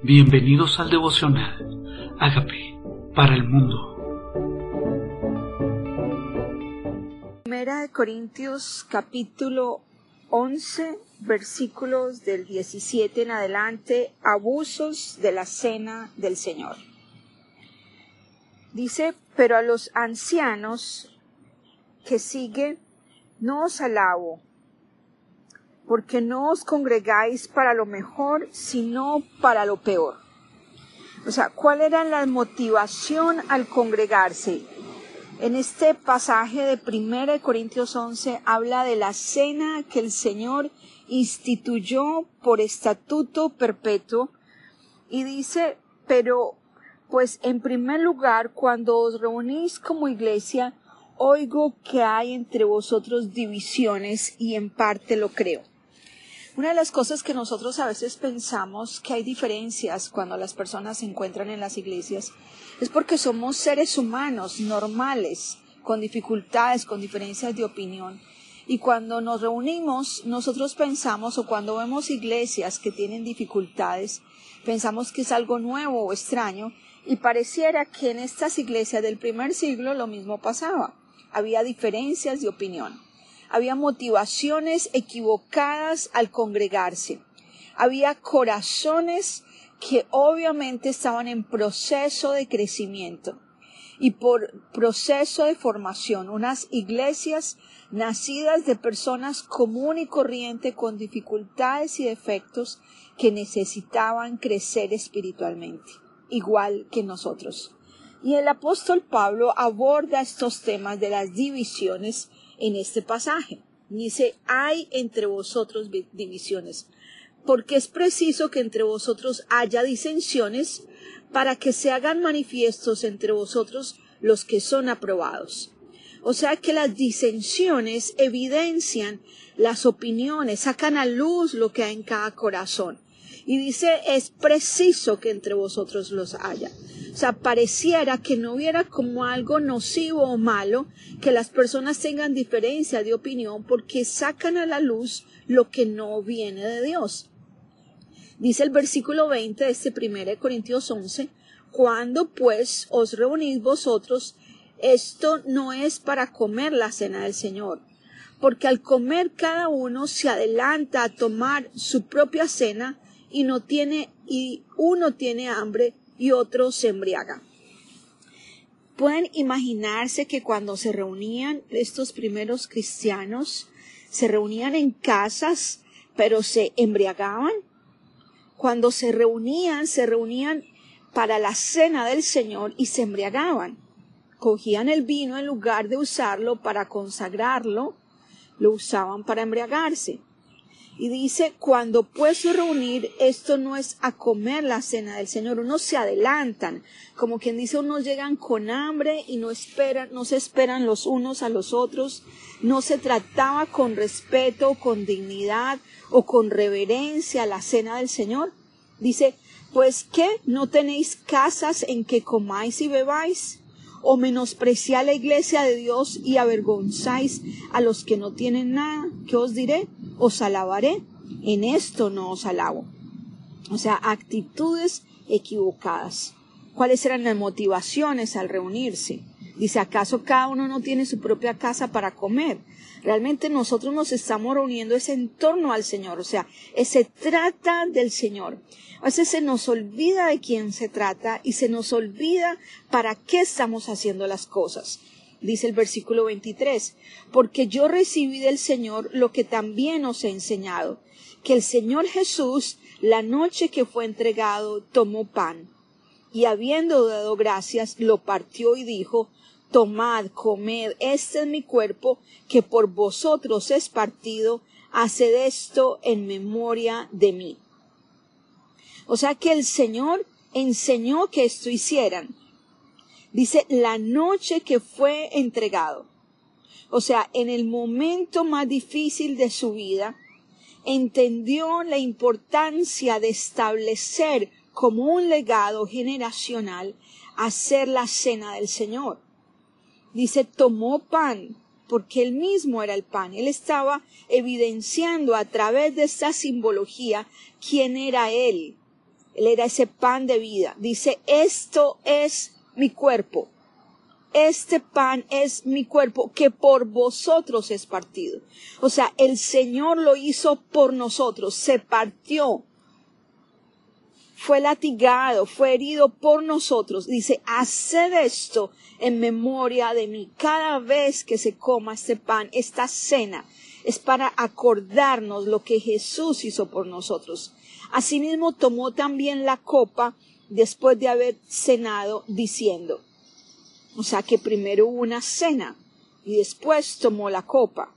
Bienvenidos al devocional. Hágame para el mundo. Primera de Corintios capítulo 11 versículos del 17 en adelante, abusos de la cena del Señor. Dice, pero a los ancianos que siguen, no os alabo, porque no os congregáis para lo mejor, sino para lo peor. O sea, ¿cuál era la motivación al congregarse? En este pasaje de 1 Corintios 11 habla de la cena que el Señor instituyó por estatuto perpetuo y dice, pero pues en primer lugar, cuando os reunís como iglesia, oigo que hay entre vosotros divisiones y en parte lo creo. Una de las cosas que nosotros a veces pensamos que hay diferencias cuando las personas se encuentran en las iglesias es porque somos seres humanos normales, con dificultades, con diferencias de opinión. Y cuando nos reunimos, nosotros pensamos o cuando vemos iglesias que tienen dificultades, pensamos que es algo nuevo o extraño y pareciera que en estas iglesias del primer siglo lo mismo pasaba. Había diferencias de opinión había motivaciones equivocadas al congregarse, había corazones que obviamente estaban en proceso de crecimiento y por proceso de formación, unas iglesias nacidas de personas común y corriente con dificultades y defectos que necesitaban crecer espiritualmente, igual que nosotros. Y el apóstol Pablo aborda estos temas de las divisiones en este pasaje. Dice, hay entre vosotros divisiones, porque es preciso que entre vosotros haya disensiones para que se hagan manifiestos entre vosotros los que son aprobados. O sea que las disensiones evidencian las opiniones, sacan a luz lo que hay en cada corazón. Y dice, es preciso que entre vosotros los haya. O sea, pareciera que no hubiera como algo nocivo o malo que las personas tengan diferencia de opinión porque sacan a la luz lo que no viene de Dios. Dice el versículo 20 de este 1 Corintios 11, cuando pues os reunís vosotros, esto no es para comer la cena del Señor, porque al comer cada uno se adelanta a tomar su propia cena y no tiene y uno tiene hambre y otro se embriaga. Pueden imaginarse que cuando se reunían estos primeros cristianos, se reunían en casas, pero se embriagaban. Cuando se reunían, se reunían para la cena del Señor y se embriagaban. Cogían el vino en lugar de usarlo para consagrarlo, lo usaban para embriagarse. Y dice, cuando pues reunir, esto no es a comer la cena del Señor, unos se adelantan, como quien dice, unos llegan con hambre y no esperan, no se esperan los unos a los otros, no se trataba con respeto, con dignidad o con reverencia la cena del Señor. Dice, pues qué, no tenéis casas en que comáis y bebáis, o menospreciáis la iglesia de Dios y avergonzáis a los que no tienen nada, ¿qué os diré? Os alabaré, en esto no os alabo. O sea, actitudes equivocadas. ¿Cuáles eran las motivaciones al reunirse? Dice, ¿acaso cada uno no tiene su propia casa para comer? Realmente nosotros nos estamos reuniendo ese en torno al Señor, o sea, se trata del Señor. A veces se nos olvida de quién se trata y se nos olvida para qué estamos haciendo las cosas dice el versículo 23, porque yo recibí del Señor lo que también os he enseñado, que el Señor Jesús, la noche que fue entregado, tomó pan, y habiendo dado gracias, lo partió y dijo, Tomad, comed, este es mi cuerpo, que por vosotros es partido, haced esto en memoria de mí. O sea que el Señor enseñó que esto hicieran, Dice, la noche que fue entregado. O sea, en el momento más difícil de su vida, entendió la importancia de establecer como un legado generacional hacer la cena del Señor. Dice, tomó pan, porque él mismo era el pan. Él estaba evidenciando a través de esta simbología quién era él, Él era ese pan de vida. Dice, esto es mi cuerpo. Este pan es mi cuerpo que por vosotros es partido. O sea, el Señor lo hizo por nosotros, se partió fue latigado, fue herido por nosotros. Dice, haced esto en memoria de mí. Cada vez que se coma este pan, esta cena, es para acordarnos lo que Jesús hizo por nosotros. Asimismo tomó también la copa después de haber cenado, diciendo, o sea que primero hubo una cena y después tomó la copa.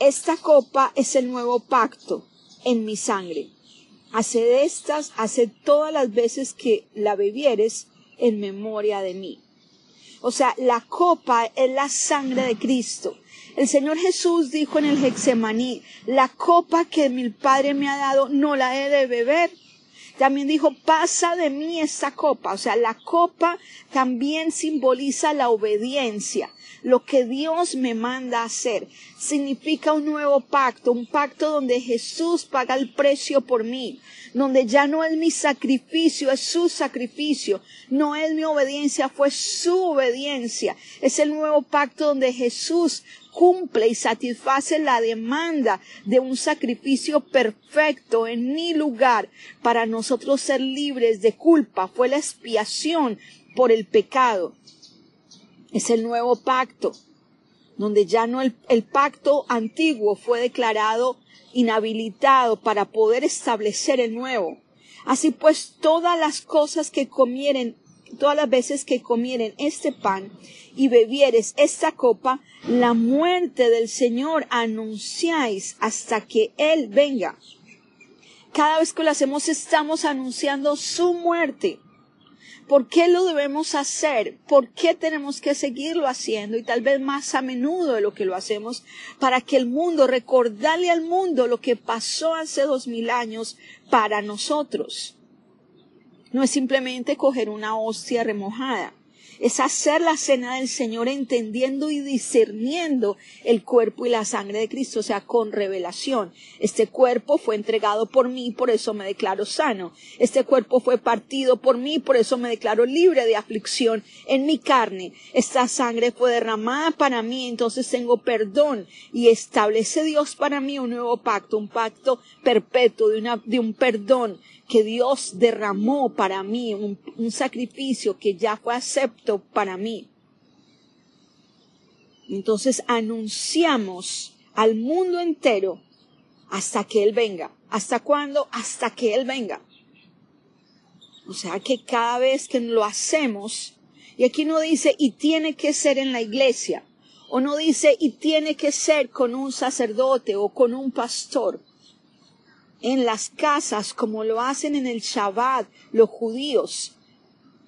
Esta copa es el nuevo pacto en mi sangre. Haced estas, haced todas las veces que la bebieres en memoria de mí. O sea, la copa es la sangre de Cristo. El Señor Jesús dijo en el Hexemaní, la copa que mi Padre me ha dado no la he de beber. También dijo, pasa de mí esta copa. O sea, la copa también simboliza la obediencia lo que Dios me manda hacer. Significa un nuevo pacto, un pacto donde Jesús paga el precio por mí, donde ya no es mi sacrificio, es su sacrificio, no es mi obediencia, fue su obediencia. Es el nuevo pacto donde Jesús cumple y satisface la demanda de un sacrificio perfecto en mi lugar para nosotros ser libres de culpa. Fue la expiación por el pecado. Es el nuevo pacto, donde ya no el, pacto antiguo fue declarado inhabilitado para poder establecer el nuevo. Así pues, todas las cosas que comieren, todas las veces que comieren este pan y bebieres esta copa, la muerte del Señor anunciáis hasta que Él venga. Cada vez que lo hacemos estamos anunciando su muerte. ¿Por qué lo debemos hacer? ¿Por qué tenemos que seguirlo haciendo? Y tal vez más a menudo de lo que lo hacemos para que el mundo, recordarle al mundo lo que pasó hace dos mil años para nosotros. No es simplemente coger una hostia remojada es hacer la cena del Señor entendiendo y discerniendo el cuerpo y la sangre de Cristo, o sea, con revelación. Este cuerpo fue entregado por mí, por eso me declaro sano. Este cuerpo fue partido por mí, por eso me declaro libre de aflicción en mi carne. Esta sangre fue derramada para mí, entonces tengo perdón y establece Dios para mí un nuevo pacto, un pacto perpetuo de, de un perdón que Dios derramó para mí, un, sacrificio que ya fue acepto para mí. Entonces anunciamos al mundo entero hasta que Él venga. ¿Hasta cuándo? Hasta que Él venga. O sea que cada vez que lo hacemos, y aquí no dice y tiene que ser en la iglesia, o no dice y tiene que ser con un sacerdote o con un pastor, en las casas como lo hacen en el Shabbat los judíos,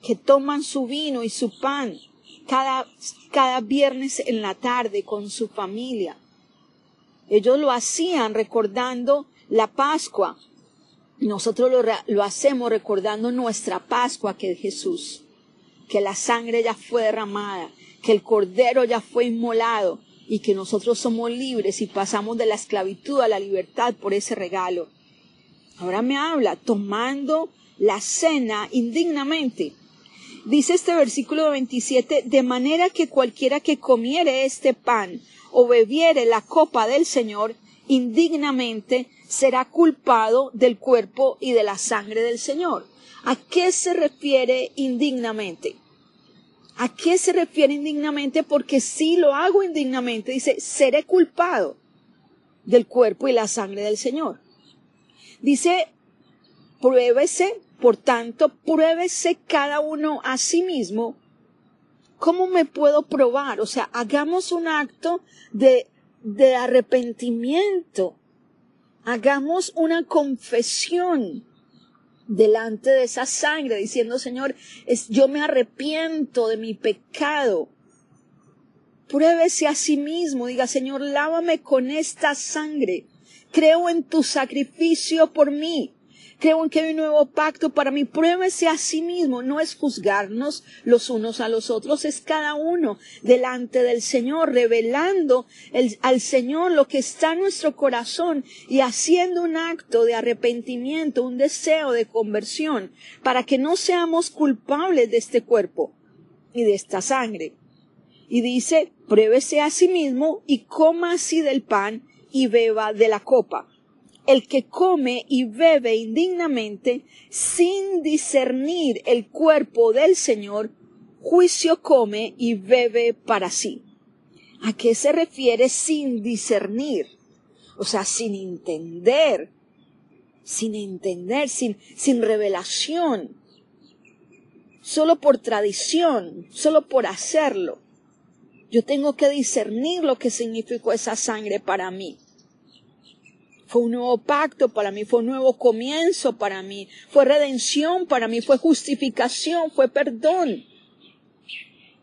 que toman su vino y su pan cada, cada viernes en la tarde con su familia. Ellos lo hacían recordando la Pascua. Nosotros lo, lo hacemos recordando nuestra Pascua que es Jesús, que la sangre ya fue derramada, que el cordero ya fue inmolado y que nosotros somos libres y pasamos de la esclavitud a la libertad por ese regalo. Ahora me habla tomando la cena indignamente. Dice este versículo 27, de manera que cualquiera que comiere este pan o bebiere la copa del Señor indignamente será culpado del cuerpo y de la sangre del Señor. ¿A qué se refiere indignamente? ¿A qué se refiere indignamente? Porque si lo hago indignamente, dice, seré culpado del cuerpo y la sangre del Señor. Dice, pruébese, por tanto, pruébese cada uno a sí mismo. ¿Cómo me puedo probar? O sea, hagamos un acto de, de arrepentimiento. Hagamos una confesión delante de esa sangre, diciendo, Señor, es, yo me arrepiento de mi pecado. Pruébese a sí mismo, diga, Señor, lávame con esta sangre creo en tu sacrificio por mí. Creo en que hay un nuevo pacto para mí. Pruébese a sí mismo. No es juzgarnos los unos a los otros, es cada uno delante del Señor, revelando al Señor lo que está en nuestro corazón y haciendo un acto de arrepentimiento, un deseo de conversión, para que no seamos culpables de este cuerpo y de esta sangre. Y dice, pruébese a sí mismo y coma así del pan y beba de la copa el que come y bebe indignamente sin discernir el cuerpo del Señor, juicio come y bebe para sí. ¿A qué se refiere sin discernir? O sea, sin entender, sin entender, sin, sin revelación, solo por tradición, solo por hacerlo. Yo tengo que discernir lo que significó esa sangre para mí. Fue un nuevo pacto para mí, fue un nuevo comienzo para mí, fue redención para mí, fue justificación, fue perdón.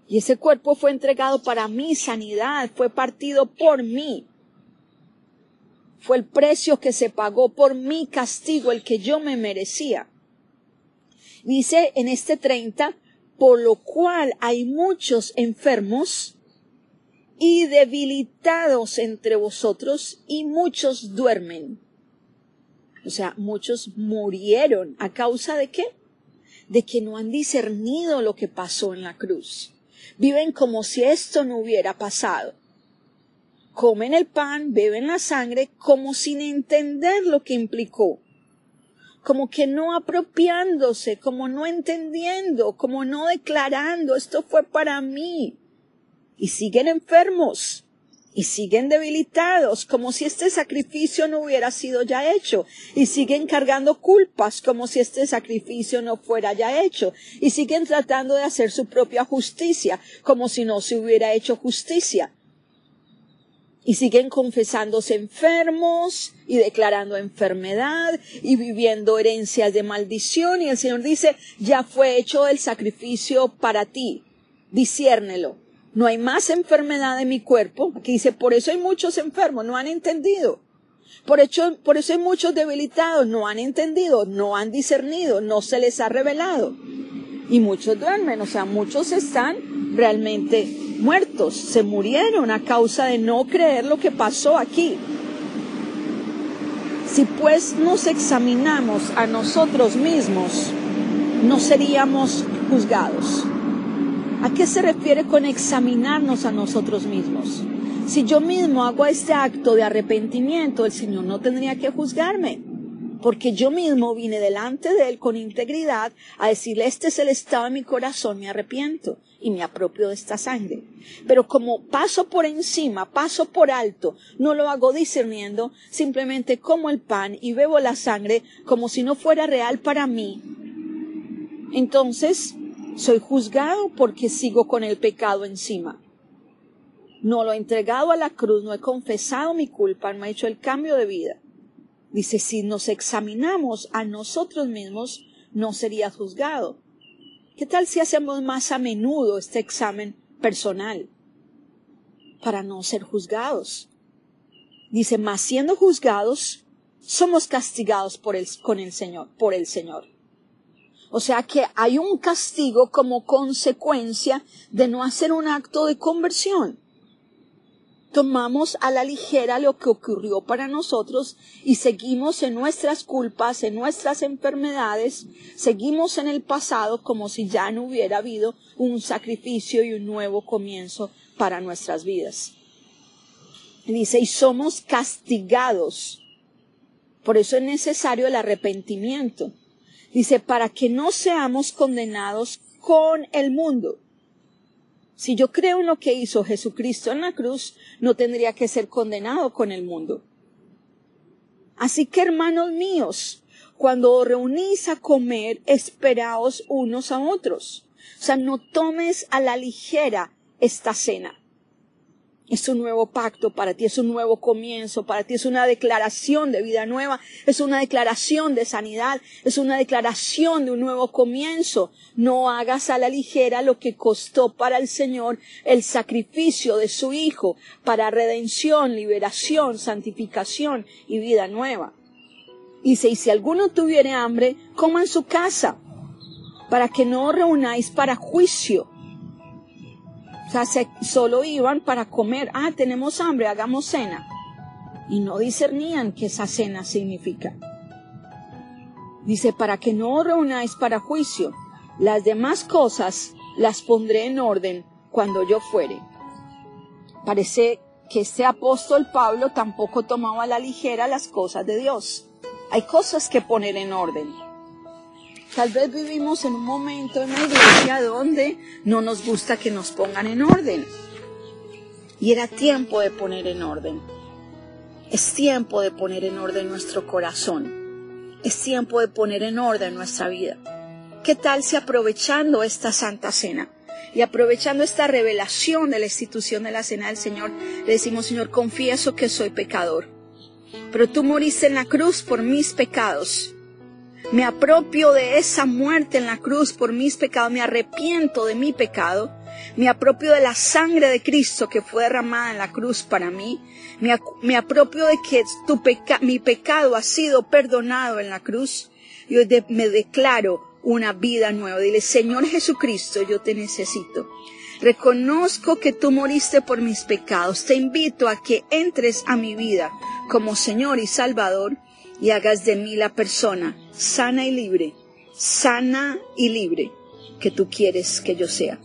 Y ese cuerpo fue entregado para mi sanidad, fue partido por mí. Fue el precio que se pagó por mi castigo, el que yo me merecía. Dice en este 30, por lo cual hay muchos enfermos y debilitados entre vosotros y muchos duermen. O sea, muchos murieron. ¿A causa de qué? De que no han discernido lo que pasó en la cruz. Viven como si esto no hubiera pasado. Comen el pan, beben la sangre, como sin entender lo que implicó. Como que no apropiándose, como no entendiendo, como no declarando, esto fue para mí y siguen enfermos y siguen debilitados como si este sacrificio no hubiera sido ya hecho y siguen cargando culpas como si este sacrificio no fuera ya hecho y siguen tratando de hacer su propia justicia como si no se hubiera hecho justicia. Y siguen confesándose enfermos y declarando enfermedad y viviendo herencias de maldición y el Señor dice ya fue hecho el sacrificio para ti disciérnelo no hay más enfermedad en mi cuerpo. Aquí dice, por eso hay muchos enfermos, no han entendido. Por, hecho, por eso hay muchos debilitados, no han entendido, no han discernido, no se les ha revelado. Y muchos duermen, o sea, muchos están realmente muertos, se murieron a causa de no creer lo que pasó aquí. Si pues nos examinamos a nosotros mismos, no seríamos juzgados. ¿A qué se refiere con examinarnos a nosotros mismos? Si yo mismo hago este acto de arrepentimiento, el Señor no tendría que juzgarme, porque yo mismo vine delante de Él con integridad a decirle, este es el estado de mi corazón, me arrepiento y me apropio de esta sangre. Pero como paso por encima, paso por alto, no lo hago discerniendo, simplemente como el pan y bebo la sangre como si no fuera real para mí. Entonces, soy juzgado porque sigo con el pecado encima. No lo he entregado a la cruz, no he confesado mi culpa, no he hecho el cambio de vida. Dice, si nos examinamos a nosotros mismos, no sería juzgado. ¿Qué tal si hacemos más a menudo este examen personal para no ser juzgados? Dice, más siendo juzgados, somos castigados por el, con el Señor, por el Señor. O sea que hay un castigo como consecuencia de no hacer un acto de conversión. Tomamos a la ligera lo que ocurrió para nosotros y seguimos en nuestras culpas, en nuestras enfermedades, seguimos en el pasado como si ya no hubiera habido un sacrificio y un nuevo comienzo para nuestras vidas. Dice, y somos castigados. Por eso es necesario el arrepentimiento Dice, para que no seamos condenados con el mundo. Si yo creo en lo que hizo Jesucristo en la cruz, no tendría que ser condenado con el mundo. Así que, hermanos míos, cuando os reunís a comer, esperaos unos a otros. O sea, no tomes a la ligera esta cena. Es un nuevo pacto para ti, es un nuevo comienzo para ti, es una declaración de vida nueva, es una declaración de sanidad, es una declaración de un nuevo comienzo. No hagas a la ligera lo que costó para el Señor el sacrificio de su Hijo para redención, liberación, santificación y vida nueva. Dice, y si alguno tuviere hambre, coma en su casa, para que no reunáis para juicio. Sea, se- solo iban para comer. Ah, tenemos hambre, hagamos cena. Y no discernían qué esa cena significa. Dice, para que no os reunáis para juicio. Las demás cosas las pondré en orden cuando yo fuere. Parece que este apóstol Pablo tampoco tomaba a la ligera las cosas de Dios. Hay cosas que poner en orden. Tal vez vivimos en un momento en la iglesia donde no nos gusta que nos pongan en orden. Y era tiempo de poner en orden. Es tiempo de poner en orden nuestro corazón. Es tiempo de poner en orden nuestra vida. ¿Qué tal si aprovechando esta Santa Cena y aprovechando esta revelación de la institución de la Cena del Señor, le decimos, Señor, confieso que soy pecador, pero tú moriste en la cruz por mis pecados. Me apropio de esa muerte en la cruz por mis pecados, me arrepiento de mi pecado, me apropio de la sangre de Cristo que fue derramada en la cruz para mí, me, apropio de que tu peca- mi pecado ha sido perdonado en la cruz, y hoy de- me declaro una vida nueva. Dile, Señor Jesucristo, yo te necesito. Reconozco que tú moriste por mis pecados. Te invito a que entres a mi vida como Señor y Salvador y hagas de mí la persona sana y libre, sana y libre que tú quieres que yo sea.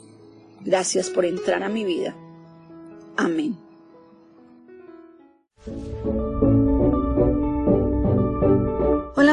Gracias por entrar a mi vida. Amén.